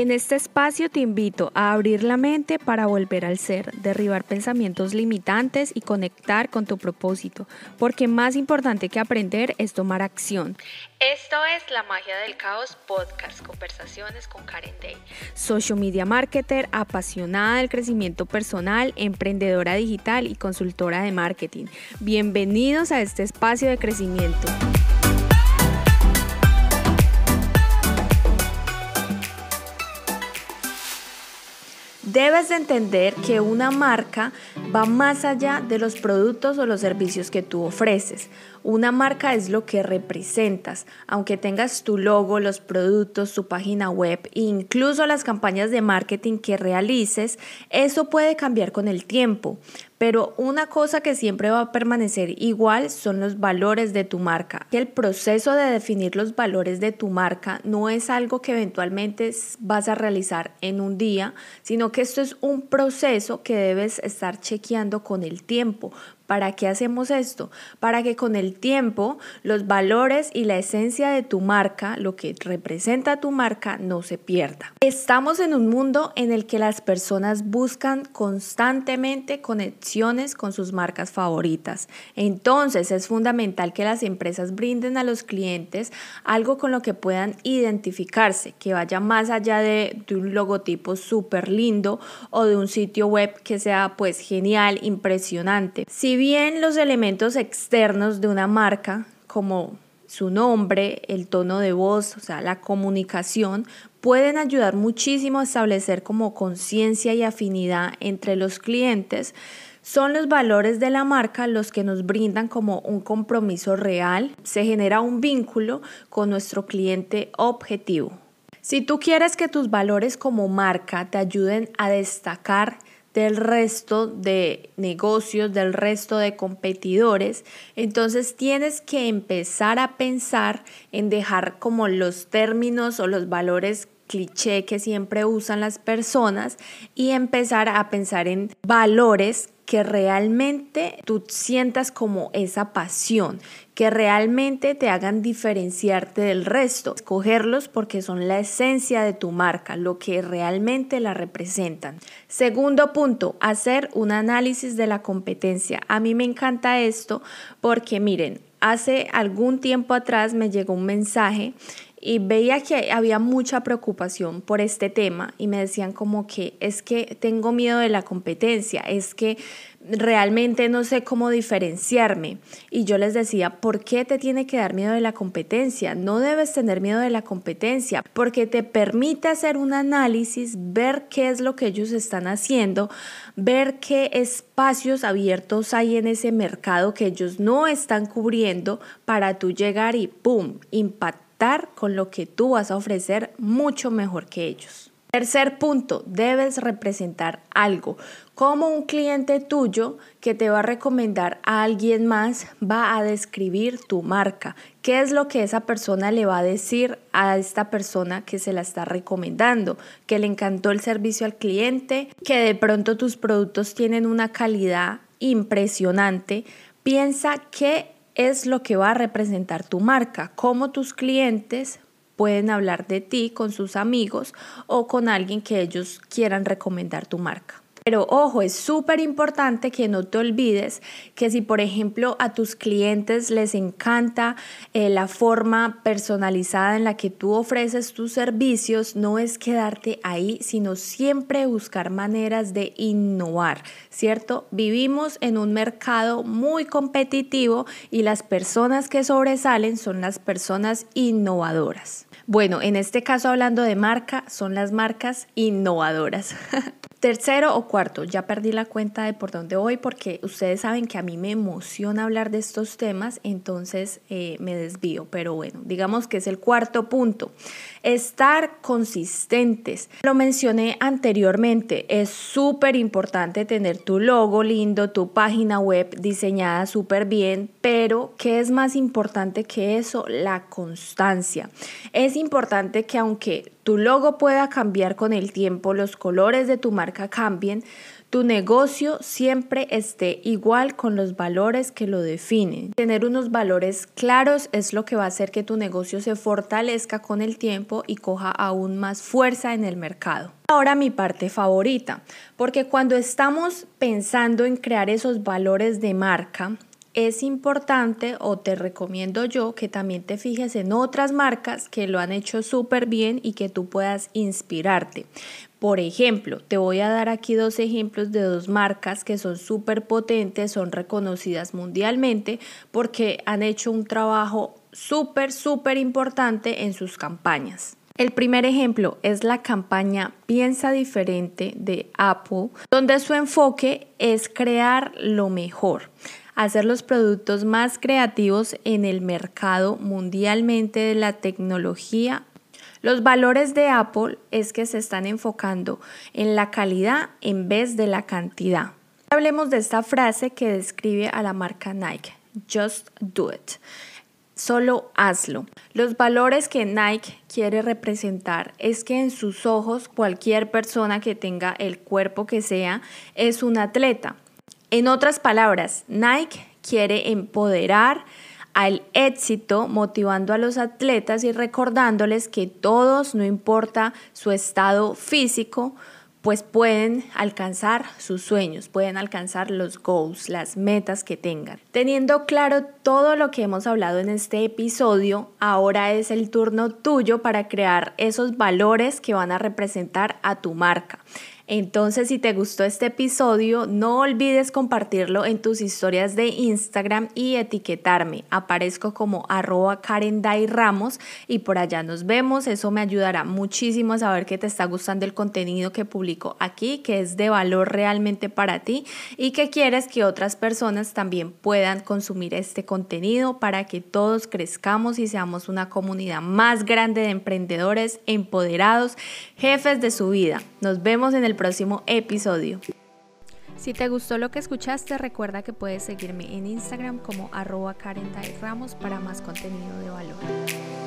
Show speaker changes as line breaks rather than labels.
En este espacio te invito a abrir la mente para volver al ser, derribar pensamientos limitantes y conectar con tu propósito, porque más importante que aprender es tomar acción. Esto es La Magia del Caos Podcast, conversaciones con Karen Day. Social media marketer, apasionada del crecimiento personal, emprendedora digital y consultora de marketing. Bienvenidos a este espacio de crecimiento. Debes de entender que una marca va más allá de los productos o los servicios que tú ofreces. Una marca es lo que representas, aunque tengas tu logo, los productos, tu página web e incluso las campañas de marketing que realices, eso puede cambiar con el tiempo. Pero una cosa que siempre va a permanecer igual son los valores de tu marca. El proceso de definir los valores de tu marca no es algo que eventualmente vas a realizar en un día, sino que esto es un proceso que debes estar chequeando con el tiempo ¿Para qué hacemos esto? Para que con el tiempo los valores y la esencia de tu marca, lo que representa tu marca, no se pierda. Estamos en un mundo en el que las personas buscan constantemente conexiones con sus marcas favoritas. Entonces es fundamental que las empresas brinden a los clientes algo con lo que puedan identificarse, que vaya más allá de, un logotipo súper lindo o de un sitio web que sea pues genial, impresionante. Si bien los elementos externos de una marca, como su nombre, el tono de voz, o sea, la comunicación, pueden ayudar muchísimo a establecer como conciencia y afinidad entre los clientes. Son los valores de la marca los que nos brindan como un compromiso real, se genera un vínculo con nuestro cliente objetivo. Si tú quieres que tus valores como marca te ayuden a destacar del resto de negocios, del resto de competidores. Entonces tienes que empezar a pensar en dejar como los términos o los valores cliché que siempre usan las personas y empezar a pensar en valores que realmente tú sientas como esa pasión, que realmente te hagan diferenciarte del resto. Escogerlos porque son la esencia de tu marca, lo que realmente la representan. Segundo punto, hacer un análisis de la competencia. A mí me encanta esto porque miren, hace algún tiempo atrás me llegó un mensaje y veía que había mucha preocupación por este tema y me decían como que es que tengo miedo de la competencia, es que realmente no sé cómo diferenciarme. Y yo les decía, ¿por qué te tiene que dar miedo de la competencia? No debes tener miedo de la competencia porque te permite hacer un análisis, ver qué es lo que ellos están haciendo, ver qué espacios abiertos hay en ese mercado que ellos no están cubriendo para tú llegar y ¡pum! impactar con lo que tú vas a ofrecer mucho mejor que ellos. Tercer punto, debes representar algo. Como un cliente tuyo que te va a recomendar a alguien más va a describir tu marca. ¿Qué es lo que esa persona le va a decir a esta persona que se la está recomendando? Que le encantó el servicio al cliente, que de pronto tus productos tienen una calidad impresionante. Piensa que es lo que va a representar tu marca, cómo tus clientes pueden hablar de ti con sus amigos o con alguien que ellos quieran recomendar tu marca. Pero ojo, es súper importante que no te olvides que si por ejemplo a tus clientes les encanta eh, la forma personalizada en la que tú ofreces tus servicios, no es quedarte ahí, sino siempre buscar maneras de innovar, ¿cierto? Vivimos en un mercado muy competitivo y las personas que sobresalen son las personas innovadoras. Bueno, en este caso hablando de marca, son las marcas innovadoras. Tercero o cuarto, ya perdí la cuenta de por dónde voy porque ustedes saben que a mí me emociona hablar de estos temas, entonces eh, me desvío, pero bueno, digamos que es el cuarto punto. Estar consistentes. Lo mencioné anteriormente, es súper importante tener tu logo lindo, tu página web diseñada súper bien, pero ¿qué es más importante que eso? La constancia. Importante que aunque tu logo pueda cambiar con el tiempo, los colores de tu marca cambien, tu negocio siempre esté igual con los valores que lo definen. Tener unos valores claros es lo que va a hacer que tu negocio se fortalezca con el tiempo y coja aún más fuerza en el mercado. Ahora mi parte favorita, porque cuando estamos pensando en crear esos valores de marca, es importante o te recomiendo yo que también te fijes en otras marcas que lo han hecho súper bien y que tú puedas inspirarte. Por ejemplo, te voy a dar aquí dos ejemplos de dos marcas que son súper potentes, son reconocidas mundialmente porque han hecho un trabajo súper, súper importante en sus campañas. El primer ejemplo es la campaña Piensa diferente de Apple, donde su enfoque es crear lo mejor hacer los productos más creativos en el mercado mundialmente de la tecnología. Los valores de Apple es que se están enfocando en la calidad en vez de la cantidad. Hablemos de esta frase que describe a la marca Nike, Just Do It. Solo hazlo. Los valores que Nike quiere representar es que en sus ojos cualquier persona que tenga el cuerpo que sea es un atleta. En otras palabras, Nike quiere empoderar al éxito, motivando a los atletas y recordándoles que todos, no importa su estado físico, pues pueden alcanzar sus sueños, pueden alcanzar los goals, las metas que tengan. Teniendo claro todo lo que hemos hablado en este episodio, ahora es el turno tuyo para crear esos valores que van a representar a tu marca. Entonces, si te gustó este episodio, no olvides compartirlo en tus historias de Instagram y etiquetarme. Aparezco como arroba y por allá nos vemos. Eso me ayudará muchísimo a saber que te está gustando el contenido que publico aquí, que es de valor realmente para ti y que quieres que otras personas también puedan consumir este contenido para que todos crezcamos y seamos una comunidad más grande de emprendedores empoderados, jefes de su vida. Nos vemos en el próximo episodio. Si te gustó lo que escuchaste, recuerda que puedes seguirme en Instagram como arroba Karen Ramos para más contenido de valor.